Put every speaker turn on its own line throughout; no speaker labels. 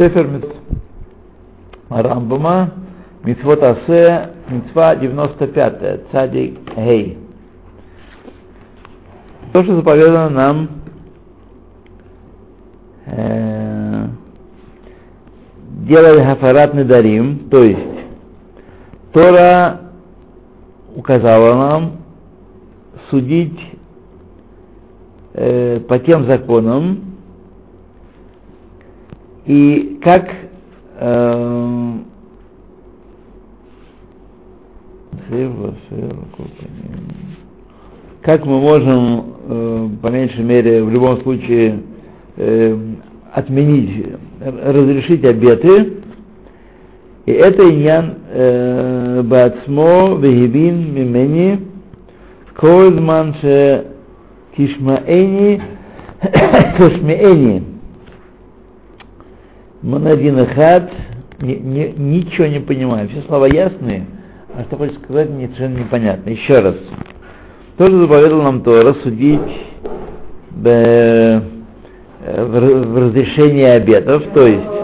Сефер Рамбама, Митвот Асе, Митва 95, Цадик Гей. То, что заповедано нам э, делать хафарат дарим, то есть Тора указала нам судить э, по тем законам, и как э, как мы можем, э, по меньшей мере, в любом случае э, отменить, разрешить обеты, и это иньян э, бацмо вегибин мимени кольман ше тишмаэни тишмаэни Монадин Хат, ничего не понимаю. Все слова ясные, а что хочешь сказать, мне совершенно непонятно. Еще раз. Тоже заповедал нам Тора судить в, в разрешении обетов, то есть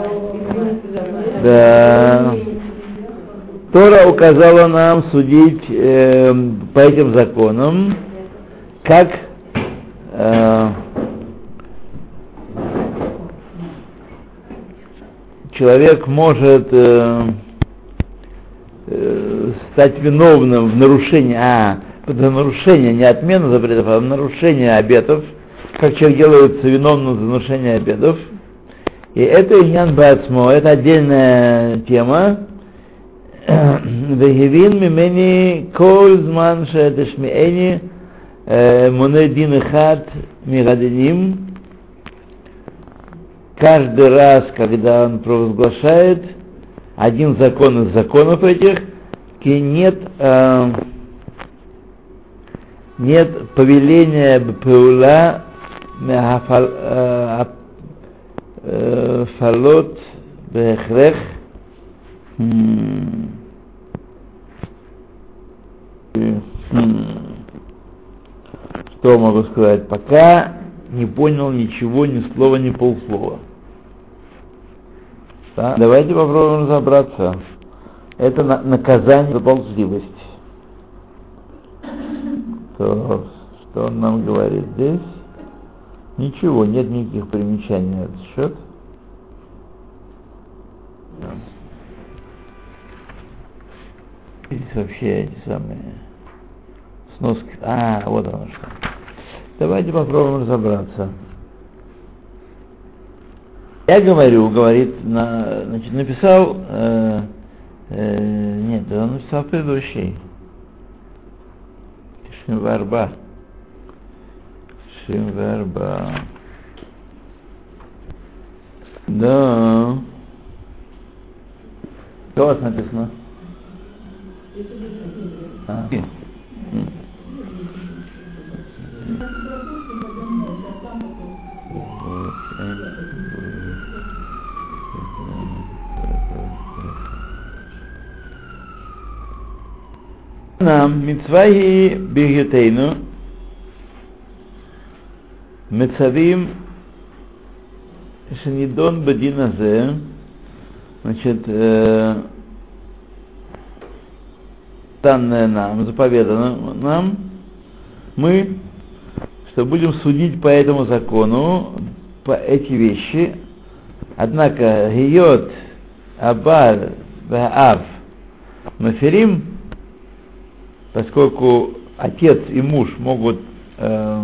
да, Тора указала нам судить э, по этим законам, как э, человек может э, э, стать виновным в нарушении, а, за нарушение, не отмена запретов, а нарушение обетов, как человек делается виновным за нарушение обетов. И это Иньян Бацмо, это отдельная тема. Вегевин мимени кол зман шедешмиэни монедин хат мирадиним каждый раз, когда он провозглашает один закон из законов этих, нет, э, нет повеления Паула фалот бехрех что могу сказать? Пока не понял ничего, ни слова, ни полслова. Да? Давайте попробуем разобраться. Это на, наказание за ползливость. То, что он нам говорит здесь? Ничего, нет никаких примечаний на этот счет. Здесь вообще эти самые сноски. А, вот оно что. Давайте попробуем разобраться. Я говорю, говорит, на, значит, написал, э, э, нет, он написал предыдущий. Шимварба. Шимварба. Да. Что у вас написано? А. нам митцваhi бигютейну мецавим шенидон бадин азе. Значит э, данное нам, заповедано нам, мы, что будем судить по этому закону, по эти вещи, однако гиот, абар, ав, маферим, поскольку отец и муж могут, э,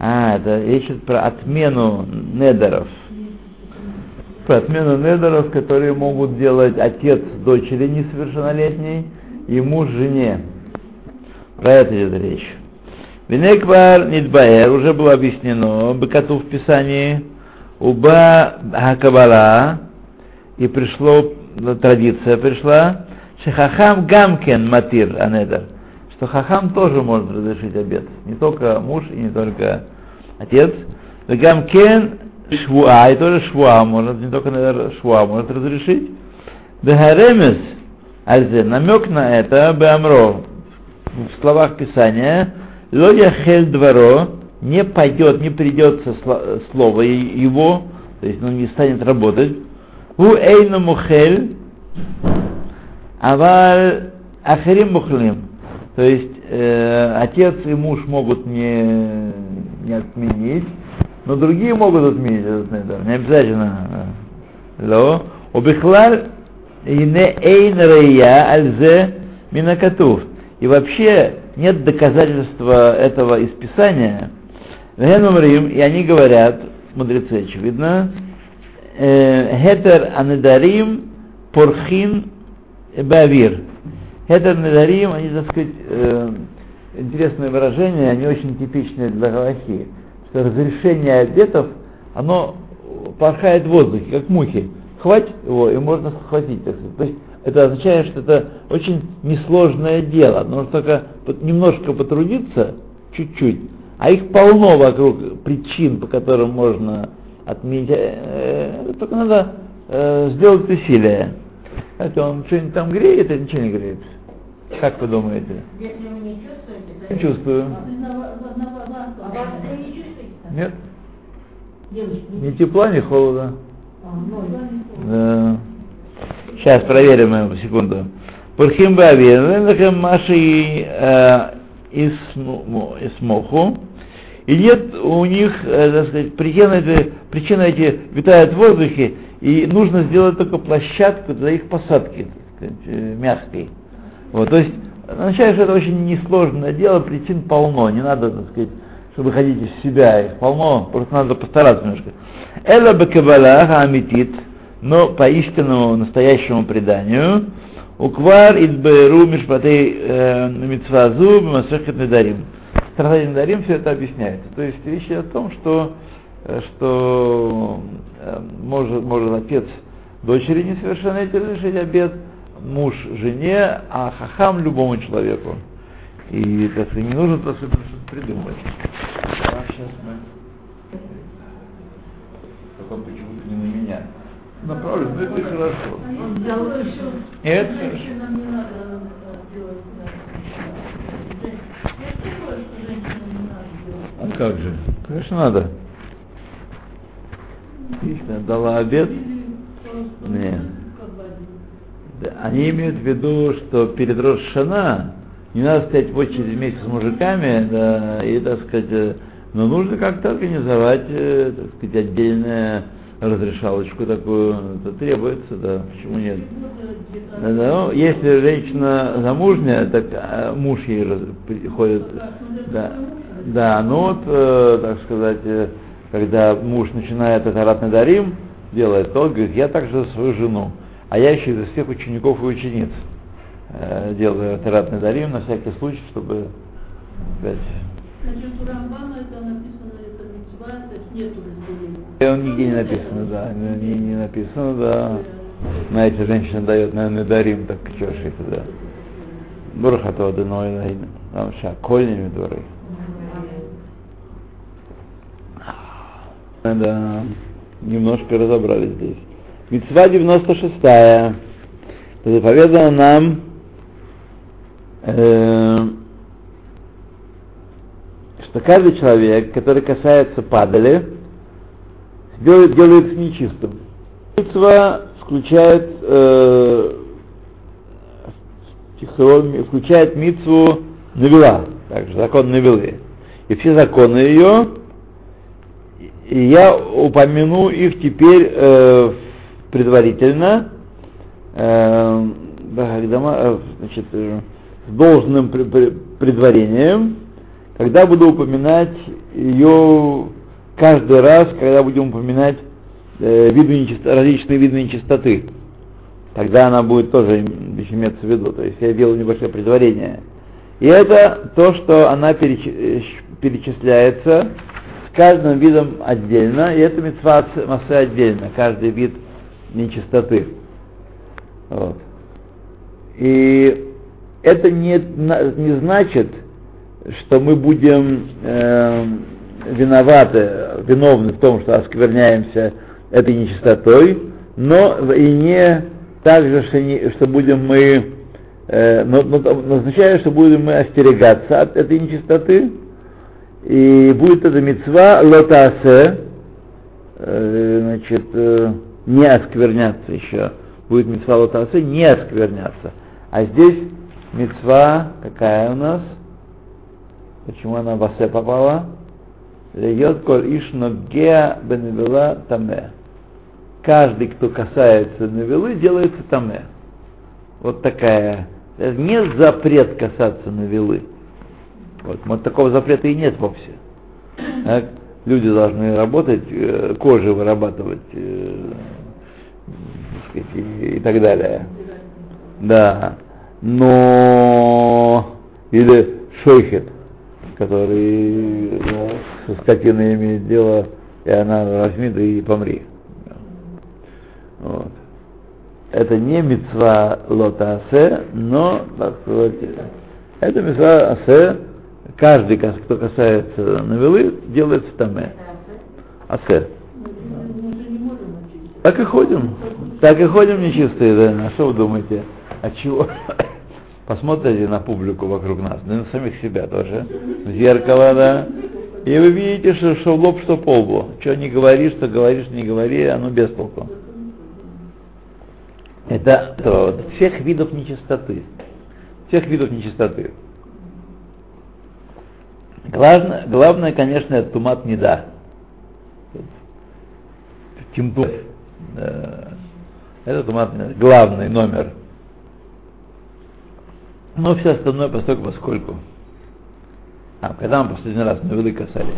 а, это речь про отмену недеров, про отмену недеров, которые могут делать отец дочери несовершеннолетней и муж жене. Про это идет речь. Венеквар Нидбаэр уже было объяснено, Бекату в Писании, Уба Хакабала, и пришло, традиция пришла, Шехахам Гамкен Матир Анедер, то хахам тоже может разрешить обед. Не только муж и не только отец. Гамкен швуа, и тоже швуа может, не только наверное, швуа может разрешить. Бехаремес, альзе, намек на это, беамро, в словах Писания, лоя хель дворо, не пойдет, не придется слово его, то есть он не станет работать. У эйна мухель, аваль ахарим мухлим. То есть э, отец и муж могут не, не отменить, но другие могут отменить этот недер. Не обязательно. Ло. Убихлаль ине эйн рея альзе минакатув. И вообще нет доказательства этого из Писания. Рим, и они говорят, мудрецы, очевидно, Хетер Анедарим Порхин Бавир. Хетер Анедарим, они, так сказать, интересное выражение, они очень типичные для Галахи, что разрешение обетов, оно порхает в воздухе, как мухи. Хвать его, и можно схватить, так сказать. То есть это означает, что это очень несложное дело. Нужно только немножко потрудиться, чуть-чуть, а их полно вокруг причин, по которым можно отменить. Э, э, только надо э, сделать усилие. Знаете, он что-нибудь там греет, а ничего не греет. Как вы думаете?
Если вы не чувствуете,
чувствую.
Вы не чувствуете?
Нет, ни тепла, ни холода. Да. Сейчас проверим его, секунду. Пурхим Бавир, Маши Исмоху. И нет у них, э, так сказать, причины эти, причины эти витают в воздухе, и нужно сделать только площадку для их посадки, так сказать, э, мягкой. Вот, то есть, означает, что это очень несложное дело, причин полно, не надо, так сказать, чтобы выходить из себя, их полно, просто надо постараться немножко. Эла бекабала амитит, но по истинному настоящему преданию, уквар идберу мишпатей э, митцвазу бимасехет недарим. Страдание недарим все это объясняется. То есть речь о том, что, э, что может, может отец дочери несовершеннолетней разрешить обед, муж жене, а хахам любому человеку. И так сказать, не нужно просто что-то придумать. А сейчас мы... Потом почему-то не на меня. Направлю, ну это и хорошо.
Он взял решил.
Нет,
Женщинам не надо э, делать. да. Я такое, что женщинам не надо делать.
А как же? Конечно, надо. Дала обед. Нет. Они имеют в виду, что перед Рошана не надо стоять в очереди вместе с мужиками, да, и, так сказать, э, но нужно как-то организовать, э, так сказать, отдельную разрешалочку такую, это требуется, да, почему нет? Да, да, ну, если женщина замужняя, так а, муж ей приходит, да, да, ну вот, э, так сказать, э, когда муж начинает это ратный дарим делает, то он говорит, я также за свою жену, а я еще из всех учеников и учениц э, делаю это ратный дарим на всякий случай, чтобы сказать,
Значит, у Рамбама это написано, это митцва, то есть нету разделения.
э, нигде не написано, да, не, не написано, да. Знаете, женщина дает, наверное, дарим, так чешет это, да. Бурхато одиной лайна. Там ша, кольными дворы. Да, немножко разобрались здесь. Мецва 96-я. Заповедана нам э, что каждый человек, который касается падали, делает, делается нечистым. Митцва включает, э, включает митцву навела, также закон навелы. И все законы ее, я упомяну их теперь э, предварительно, э, э, значит, э, с должным пре- пре- предварением, когда буду упоминать ее каждый раз, когда будем упоминать э, виды нечисто- различные виды нечистоты. Тогда она будет тоже им- иметься в виду. То есть я делаю небольшое предварение. И это то, что она э, перечисляется каждым видом отдельно, и это митцва массы отдельно, каждый вид нечистоты. Вот. И это не, не значит, что мы будем э, виноваты, виновны в том, что оскверняемся этой нечистотой, но и не так же, что, не- что будем мы, э, но, но, но означает, что будем мы остерегаться от этой нечистоты, и будет это мецва лотасе, э, значит, э, не оскверняться еще. Будет мецва лотасы не оскверняться. А здесь мецва какая у нас? Почему она в асе попала? Льет коль иш ногеа беневела таме. Каждый, кто касается навелы, делается таме. Вот такая. Не запрет касаться навелы. Вот, вот такого запрета и нет вовсе. Так? Люди должны работать, э, кожи вырабатывать, э, сказать, и, и так далее. Да. Но или шейхет, который ну, со скотиной имеет дело, и она возьми да и помри. Вот. Это не мецва лота асе, но, так сказать, это мецва асе, каждый, кто касается навелы, делается таме. Асе. Так и ходим. Так и ходим нечистые, да. А что вы думаете? А чего? Посмотрите на публику вокруг нас, да на самих себя тоже. В зеркало, да. И вы видите, что, что в лоб, что по лбу. Что не говори, что говоришь, не говори, оно без толку. Это то, вот, всех видов нечистоты. Всех видов нечистоты. Главное, главное конечно, это тумат не да. Тимту. Э, это тумат не да. Главный номер. Ну, Но все остальное поскольку, поскольку. А когда мы последний раз на вылы касались?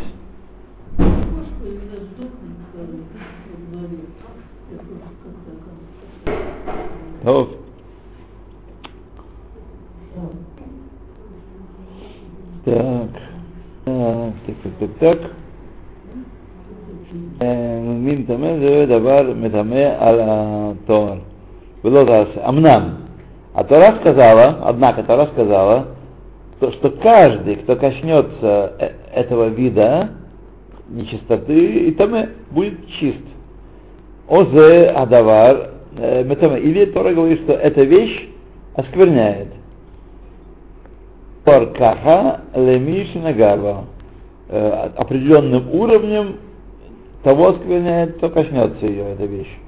Топ. так, так, так, так. מין טמא זה דבר מטמא על התואר, ולא תעשה. אמנם, התורה сказала, однако Тора сказала, то, что каждый, кто коснется этого вида нечистоты, и там будет чист. Озе адавар или Тора говорит, что эта вещь оскверняет. Паркаха лемишина гарва. Определенным уровнем того оскверняет, кто коснется ее, эта вещь.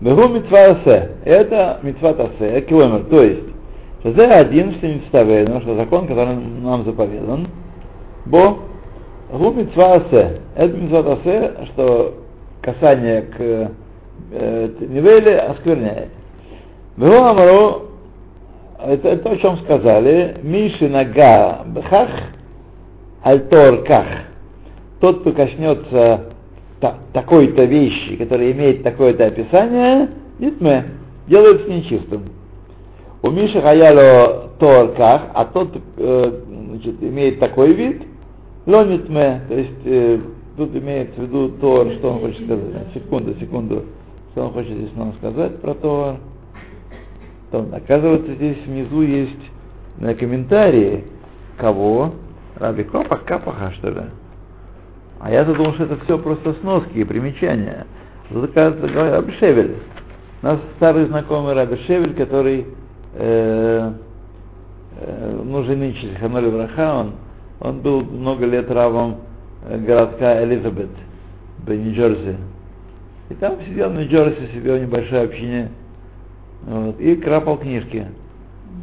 Бегу митва асе. Это митва асе, километр. То есть, это один, что не вставлено, что закон, который нам заповедан. Бо гу митва асе. Это митва асе, что касание к э, Невели оскверняет. Было Амару, это, это то, о чем сказали, Миши Нага Бхах Альтор Ках. Тот, кто коснется та, такой-то вещи, которая имеет такое-то описание, Нитме, делается нечистым. У Миши Хаяло Тор Ках, а тот э, значит, имеет такой вид, Лонитме, то есть э, тут имеется в виду Тор, что он хочет сказать. Секунду, секунду. Что он хочет здесь нам сказать про Тор? То, оказывается, здесь внизу есть на комментарии кого? Раби Копах, Капаха, что ли? А я думал, что это все просто сноски и примечания. Тут, оказывается, говорит Раби Шевель. У нас старый знакомый Раби Шевель, который э, э, ну, женичий Ханоли Враха, он, он был много лет равом городка Элизабет в Нью-Джерси. И там сидел на Джорси себе в небольшой общине вот, и крапал книжки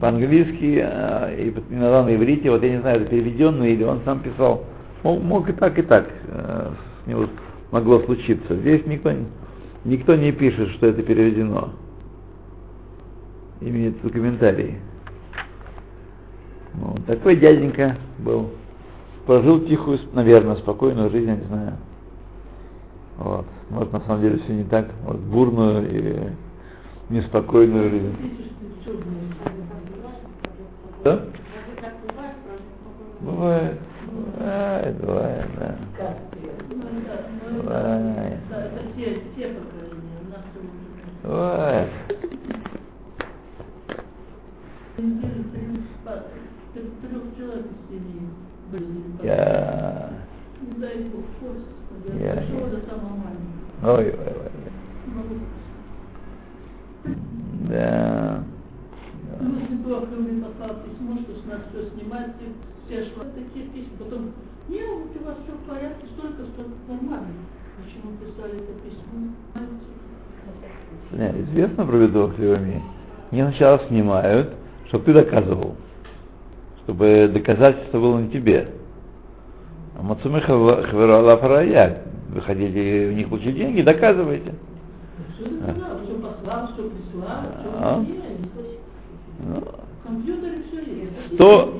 по-английски, а, и иногда на иврите, вот я не знаю, это переведенный или он сам писал. Мог, мог и так, и так э, с него могло случиться. Здесь никто, никто не пишет, что это переведено. Имеется комментарии. Ну, такой дяденька был. Прожил тихую, наверное, спокойную жизнь, я не знаю. Вот. Может, на самом деле все не так. Вот бурную и неспокойную жизнь. Да? Бывает. Бывает, бывает, да. Бывает. Бывает. Я... Я... Ой, ой, ой. Да.
Ну, если плохо мне послал письмо, что с нас все снимать, все шла такие письма, потом, не, вот у вас все в порядке, столько, столько нормально. Почему писали это письмо?
Не, известно про бедовых Леоми. Они сначала снимают, чтобы ты доказывал. Чтобы доказательство было на тебе. А Мацуме Хавирала Фарая. Вы хотите у них получить деньги, доказывайте.
Все знал, все послал, все прислал,
А.
все
100,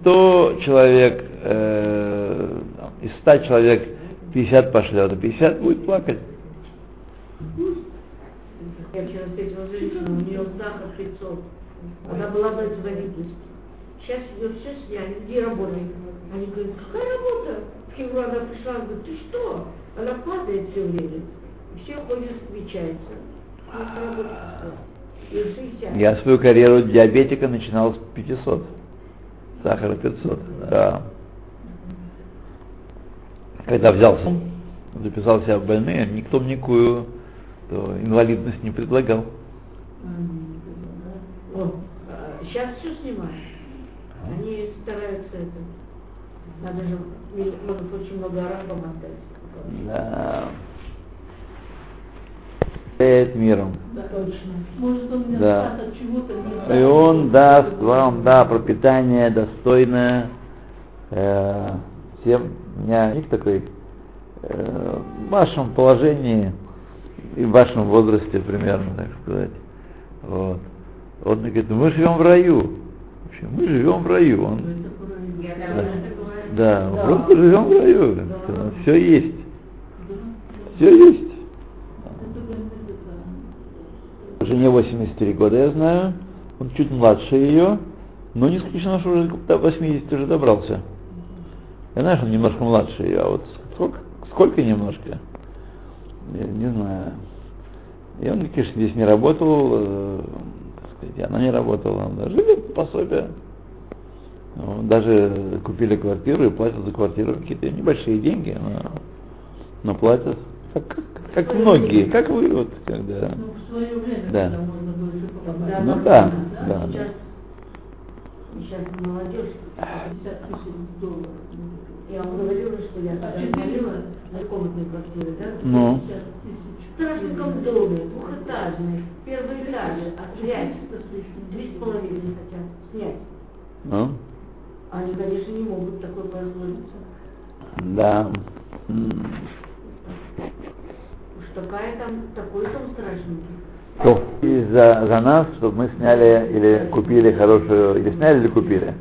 100 человек, э, из 100 человек 50 пошлет, а 50 будет плакать.
Я вчера встретила женщину, у нее сахар 500. Она была производительность. Сейчас ее все сняли, где работает? Они говорят, какая работа? В феврале она пришла, она говорит, ты что? Она падает все время. Все ходят, встречаются.
Я свою карьеру диабетика начинал с 500. Сахара 500, да. Когда взялся, записал себя в больные, никто мне никакую инвалидность не предлагал.
О, сейчас все снимают. Они стараются это. Надо же, может, очень много арабам отдать.
Да. Перед миром.
Да, точно. Может, он меня
Да.
спас от чего-то не
И он даст вам, да, пропитание достойное э, всем. У меня есть такой э, в вашем положении и в вашем возрасте примерно, так сказать. Вот. Он мне говорит, «Ну, мы живем в раю. Вообще, Мы живем в раю. Он, да, мы просто живем в раю. Все есть. Все есть. Жене 83 года, я знаю. Он чуть младше ее, но не исключено, что уже до 80 уже добрался. Я знаю, что он немножко младше ее, а вот сколько, сколько немножко? Я не знаю. И он, конечно, здесь не работал, э, так сказать, она не работала, по пособие. Даже купили квартиру и платят за квартиру какие-то небольшие деньги, но, но платят. Как, как, как многие, как вы, вот, когда...
Ну, в свое время,
Да.
когда можно было еще покупать.
Тогда
Ну да, да,
Сейчас, молодежь.
50 тысяч долларов.
Я вам говорила, что я говорила на комнатной квартире, да?
Ну,
50 тысяч.
В страшном доме, двухэтажный, первый этаж, а снять
Триста с
половиной хотят снять.
ну,
Они, конечно, не могут такой позволить.
да.
Такая там, такой там страшненький.
То, и за, за нас, чтобы мы сняли или купили хорошую, или сняли или купили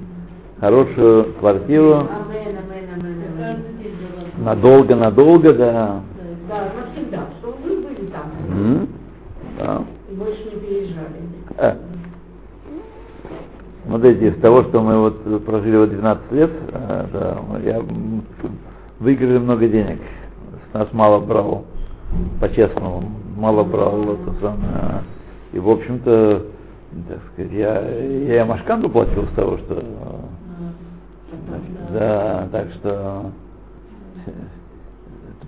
хорошую квартиру,
Амен, амен, амен, амен.
Каждый день давал.
надолго, надолго, да.
Да, навсегда, чтобы вы были там.
М, да.
И больше не переезжали.
Э. Смотрите, из того, что мы вот прожили вот 12 лет, э, да, я выиграли много денег. С нас мало брал, по-честному, мало брал это самое. И, в общем-то, так сказать, я, я и Машканту платил с того, что...
А,
Да, так что...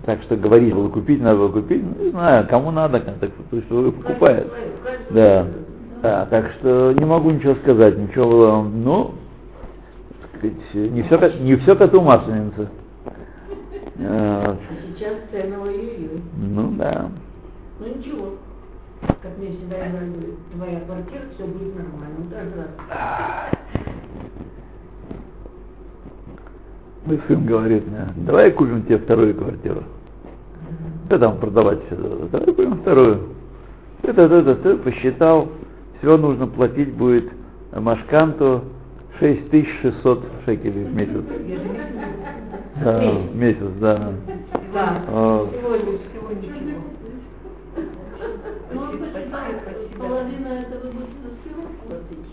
Так что говорить, было купить, надо было купить, ну, не знаю, кому надо, так, то есть покупает. Да. да, так что не могу ничего сказать, ничего было, ну, так сказать, не все, не все коту масленица.
Сейчас цены ой-ой-ой.
Ну да.
Ну ничего. Как мне всегда говорили, твоя квартира, все будет нормально. Ну, каждый раз.
Мой сын говорит мне, давай купим тебе вторую квартиру. Что там продавать все? Давай купим вторую. Это, это, это, это, посчитал, всего нужно платить будет Машканту 6600 шекелей в месяц. Да, в месяц, да.
Да.
А,
Сегодня, сегодня.
Ну, он посчитал, половина этого будет стирку платить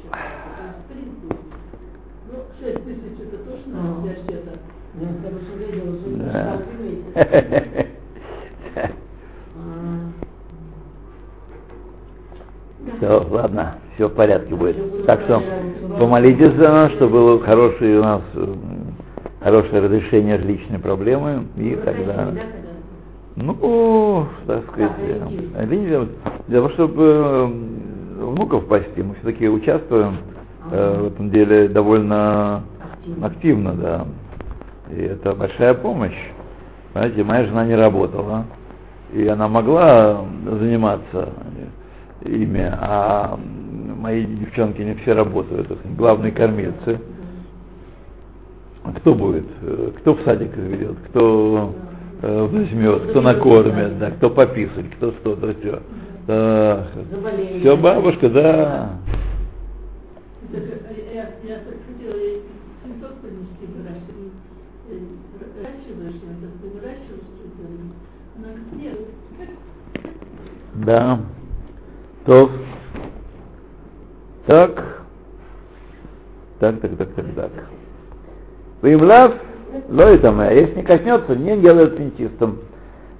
Ну, 6 тысяч это точно
А.
для счета.
Я хорошо видела, что это. А,
Все, ладно, все в порядке будет. Так что помолитесь за нас, чтобы было хорошее у нас м, хорошее разрешение личной проблемы и
вы
тогда. Ну, так сказать, ориентир. для того, чтобы э, внуков спасти, мы все-таки участвуем э, в этом деле довольно
Активно.
активно, да. И это большая помощь. Знаете, моя жена не работала, и она могла заниматься, имя, а мои девчонки не все работают, главные кормильцы. Кто будет? Э, кто в садик ведет? Кто э, возьмет? Кто накормит? Да, кто пописать? Кто что-то все? Да. Все, бабушка, да. Да. То. Так. Так, так, так, так, так. Вимлав, лоитаме, а если не коснется, не делает нечистым.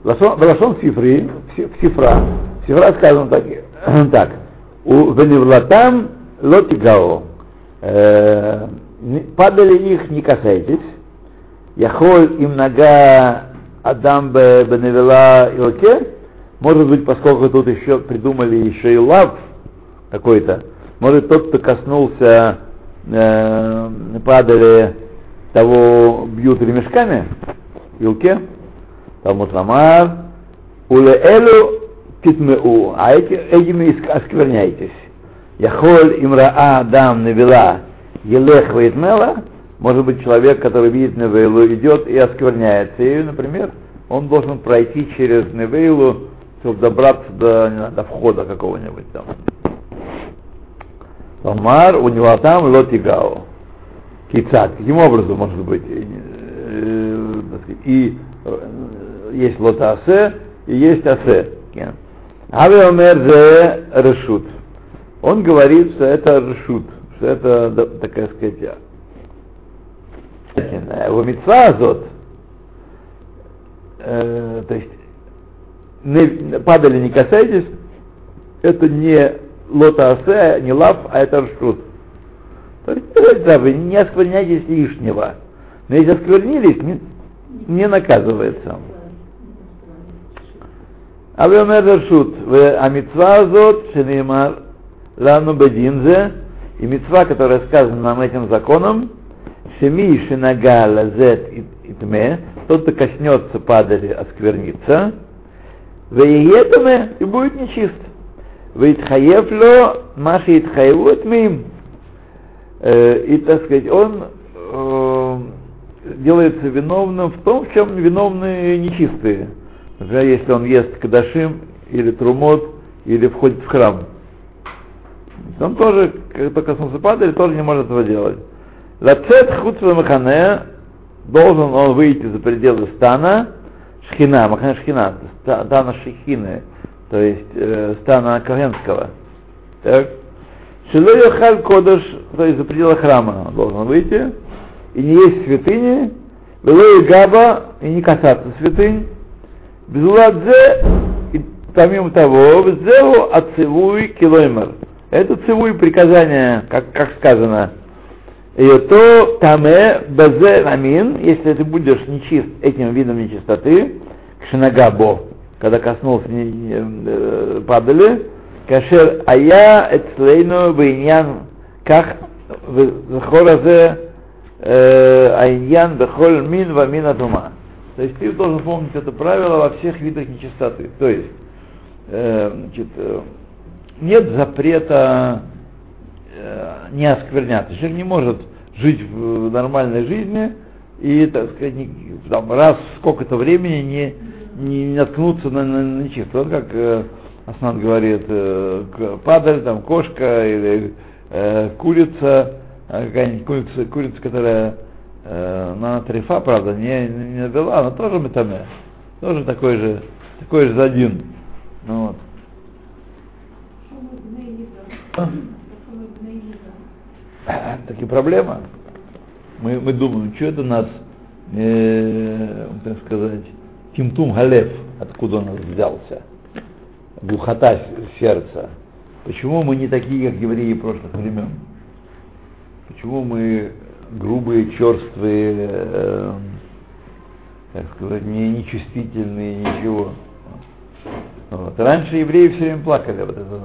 Лашон сифри, в сифра. В сифра сказано так, так. У веневлатам лотигао. Э, Падали их, не касайтесь. Яхоль им нога Адам беневела илке. Может быть, поскольку тут еще придумали еще и лав какой-то, может тот, кто коснулся, э, падали того бьют ремешками, илке, Талмуд Ламар, уле элю китмеу, а эти, этими оскверняйтесь. Яхоль имраа дам навела елех вейтмела, может быть, человек, который видит Невейлу, идет и оскверняется. И, например, он должен пройти через Невейлу, чтобы добраться до, знаю, до входа какого-нибудь там. Талмар у него там лотигау. Кицат. Каким образом может быть? И есть лотасе, и есть асе. Авиомер зе решут. Он говорит, что это решут, что это, такая сказать, в митцва азот, э, то есть не, падали не касайтесь, это не лота асе, не лав, а это ршут. Да, вы не оскверняйтесь лишнего. Но если осквернились, не, не наказывается. Авиомер шут. а митцва азот, шенеймар, лану бединзе, и митцва, которая сказана нам этим законом, шеми шинага лазет итме, тот, кто коснется падали, осквернится, веетаме, и будет нечист. Вейтхаевло, маши итхаеву итмим, и, так сказать, он э, делается виновным в том, в чем виновны нечистые. Например, если он ест кадашим или трумот, или входит в храм. Он тоже, как коснулся падали, тоже не может этого делать. Лацет хуцва махане, должен он выйти за пределы стана, шхина, махане шхина, стана шихины, то есть э, стана Коhenского. Так. Халь кодыш, то есть за пределы храма он должен выйти, и не есть святыни, было габа, и не касаться святынь, безуладзе, и помимо того, взял отцевуй килоймер. Это цевуй приказание, как, как сказано, и то таме базе амин, если ты будешь нечист этим видом нечистоты, кшинагабо, когда коснулся э, падали, кашер ая эцлейну бейнян как захоразе э, айнян бехоль мин мин атума. То есть ты должен помнить это правило во всех видах нечистоты. То есть э, значит, нет запрета э, не оскверняться. Человек не может жить в нормальной жизни и, так сказать, не, там, раз сколько-то времени не, не, наткнуться на, на, на нечисто. Вот как э, Аснат говорит, э, падаль, там, кошка или э, курица, э, какая-нибудь курица, курица, которая э, на трефа, правда, не, не набила, но тоже метаме. Тоже такой же, такой же один. Ну, вот. Так и проблема. Мы, мы думаем, что это нас, э, так сказать, Тимтум Галев, откуда он взялся, глухота сердца. Почему мы не такие, как евреи прошлых времен? Почему мы грубые, черствые, э, так сказать, не, нечувствительные, ничего? Вот. Раньше евреи все время плакали. Вот это,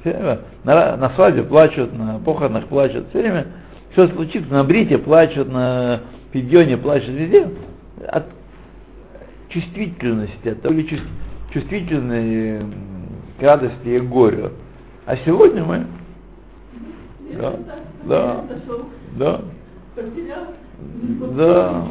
все время, на, на свадьбе плачут, на похоронах плачут, все время все случится, на брите плачут, на пидьоне плачут, везде от чувствительности, от того, чувствительной к радости и горю. А сегодня мы, Да, да. Да. Да.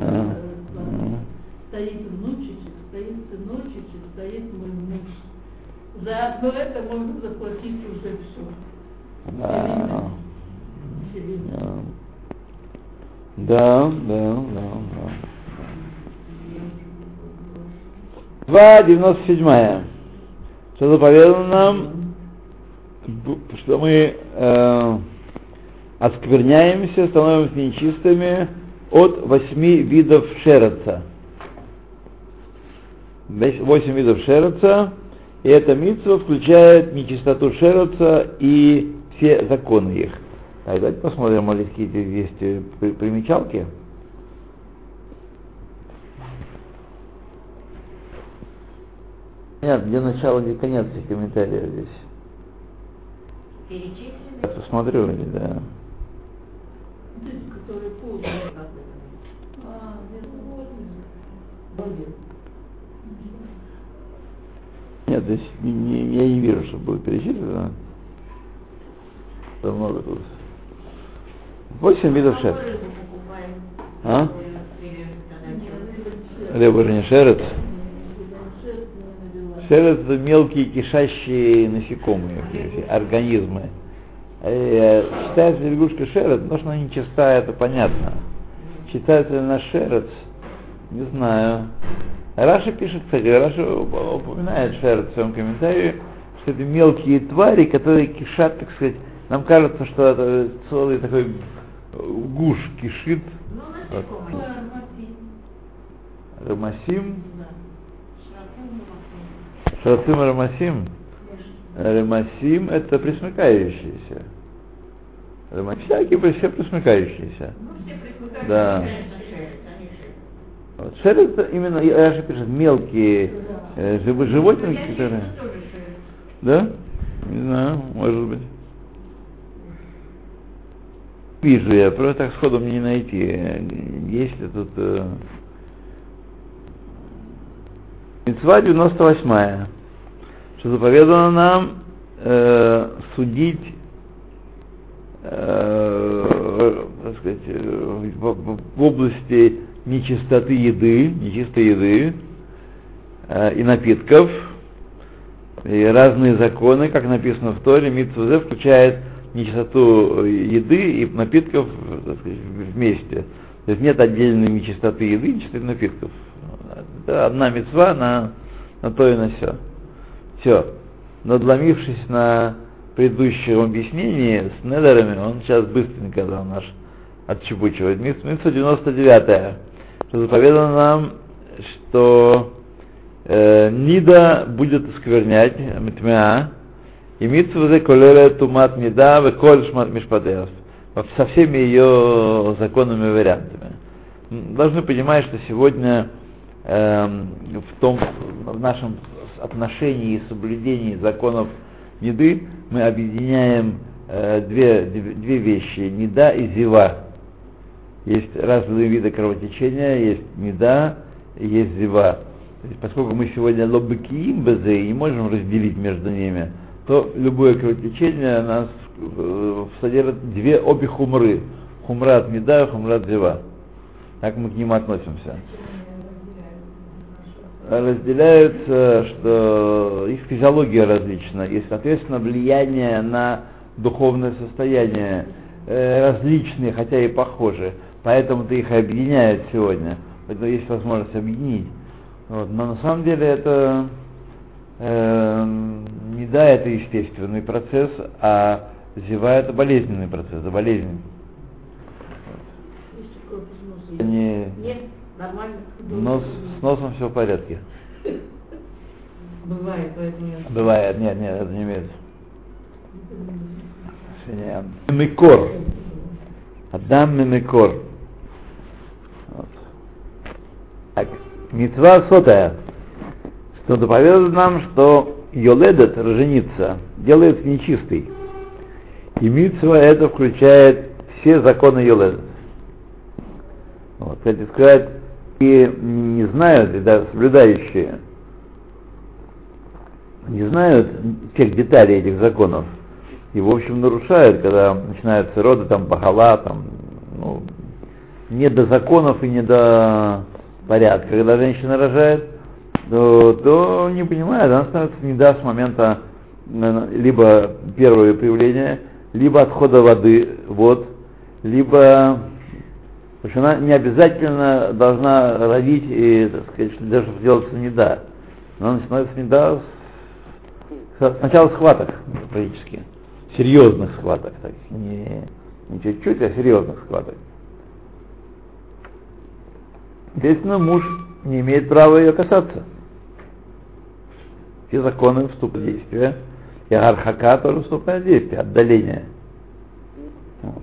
А.
э. Стоит внучечек, стоит сыночечек, стоит мой муж. За одно это можно заплатить уже все.
Да. Да, да, да, да. Два девяносто седьмая. Что заповедано нам, что мы э, оскверняемся, становимся нечистыми от восьми видов шереца. Весь- Восемь видов шереца, и эта митцва включает нечистоту шереца и все законы их. Так, давайте посмотрим, может, какие-то есть при- примечалки. Нет, где начало, где конец этих комментариев здесь.
Перечислены.
Я посмотрю, или, да.
Которые полные.
Нет, здесь не- не- я не вижу, что будет перечислено. Там много тут. Восемь видов шерсти. А? Рыба не шерец.
Шерсть не набивать.
Шерец это мелкие кишащие насекомые, организмы. Э, Считается ли лягушка шерец, но что она не чистая, это понятно. Считается ли она шерец, не знаю. Раши пишет, кстати, Раши упоминает шерец в своем комментарии, что это мелкие твари, которые кишат, так сказать, нам кажется, что это целый такой гуш кишит.
Ну, насекомые.
Рамасим, Шрацим Рамасим. Ремасим это присмыкающиеся. Рема- Всякие все присмыкающиеся.
Ну, все присмыкаются,
Да.
Шерсть
это именно, и Раша пишет, мелкие э, жив- животные,
Я
которые... Да? Не знаю, может быть. Вижу я, просто так сходу мне не найти. Э, Есть ли тут... Э... Мецва 98 что заповедано нам э, судить э, так сказать, э, в, в- в области нечистоты еды, нечистой еды э, и напитков, и разные законы, как написано в Торе, Митцвазе включает нечистоту еды и напитков так сказать, вместе. То есть нет отдельной нечистоты еды и нечистоты напитков. Это одна мецва на, на то и на все. Все. Надломившись на предыдущем объяснении с недерами, он сейчас быстренько да, наш отчебучивает. Митцва 99 что заповедано нам, что э, Нида будет осквернять Митмеа, и Митцва колере тумат Нида, в коль шмат мишпатеос, со всеми ее законными вариантами. Должны понимать, что сегодня эм, в том, в нашем отношении и соблюдении законов Ниды мы объединяем э, две, две вещи, Нида и Зива. Есть разные виды кровотечения, есть меда, есть зива. То есть, поскольку мы сегодня лобыкиим безе и не можем разделить между ними, то любое кровотечение нас э, содержит две обе хумры. Хумра от меда хумра от зива. Так мы к ним относимся. Разделяются, что их физиология различна, и, соответственно, влияние на духовное состояние э, различные, хотя и похожи. Поэтому-то их и объединяют сегодня. Поэтому есть возможность объединить. Вот. Но на самом деле это э, не да, это естественный процесс, а зева это болезненный процесс, это болезнь.
Носа.
Не,
Нет, нормально.
нос, с носом все в порядке.
Бывает, поэтому я...
Бывает, нет, нет, это не имеет. Микор. Адам мимикор. Вот. Так, митцва сотая. Что доповедает нам, что Йоледет, роженица, делается нечистой. И митцва это включает все законы Еледа. Вот, кстати сказать, и не знают, и даже соблюдающие, не знают всех деталей этих законов. И, в общем, нарушают, когда начинаются роды, там, бахала, там, ну, не до законов и не до порядка. Когда женщина рожает, то, то не понимает, она становится не даст с момента э, либо первого появления, либо отхода воды, вот, либо потому что она не обязательно должна родить и, так сказать, даже сделаться не да. Но она становится не да сначала схваток практически. Серьезных схваток, так, не, не чуть-чуть, а серьезных схваток. Естественно, муж не имеет права ее касаться. Все законы вступают в действие. И архака тоже вступает в действие, отдаление. Вот.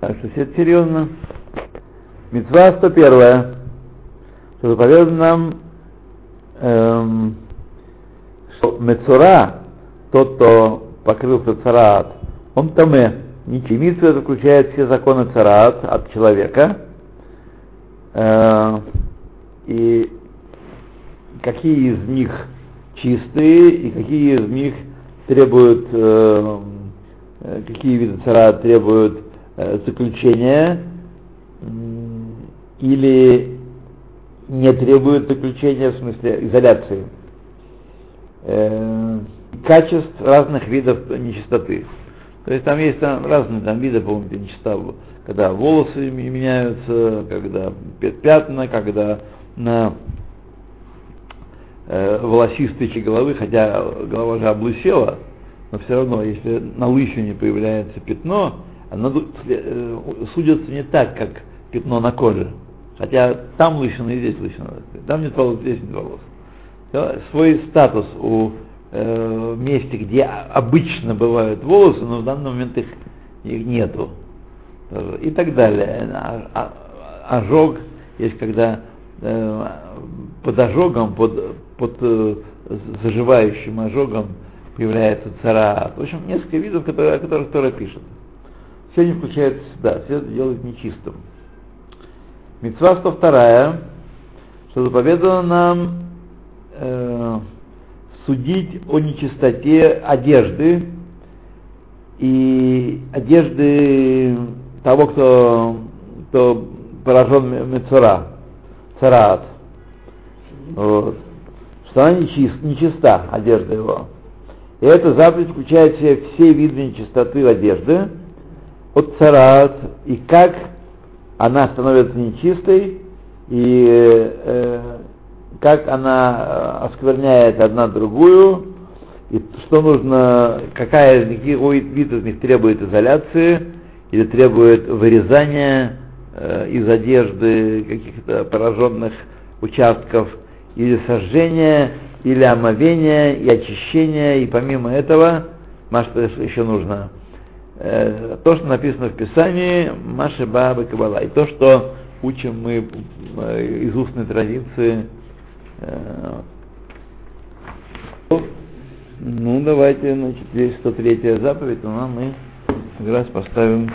Так что все это серьезно. Мецва 101, что заповедано нам, эм, что Мецура, тот, кто покрылся цараат, он таме. Это включает все законы цараат от человека. Э, и какие из них чистые и какие из них требуют, э, э какие виды цараат требуют заключения или не требуют заключения, в смысле изоляции. Качеств разных видов нечистоты. То есть там есть там разные там виды, по-моему, нечистота, когда волосы меняются, когда пятна, когда на э, волосистой головы, хотя голова же облысела, но все равно, если на лысине появляется пятно, оно э, судится не так, как пятно на коже. Хотя там лысина и здесь лысина. Там нет волос, здесь нет волос. Свой статус у э, месте, где обычно бывают волосы, но в данный момент их, их нету. И так далее. А, а, ожог есть, когда э, под ожогом, под, под э, заживающим ожогом появляется цара. В общем, несколько видов, которые, о которых Тора пишет. Все не включается сюда, все это делает нечистым. Мецва 102, что заповедано нам э, судить о нечистоте одежды и одежды того, кто, кто поражен мецура, цараат. Вот. Что она нечист, нечиста, одежда его. И эта заповедь включает в себя все виды нечистоты одежды, от цараат, и как она становится нечистой, и э, как она э, оскверняет одна другую, и что нужно, какая, какой вид из них требует изоляции, или требует вырезания э, из одежды каких-то пораженных участков, или сожжения, или омовения, и очищения, и помимо этого, что еще нужно, э, то, что написано в Писании, Маши Бабы Кабала, и то, что учим мы э, из устной традиции. Ну, давайте, значит, здесь 103 заповедь, но мы как раз поставим.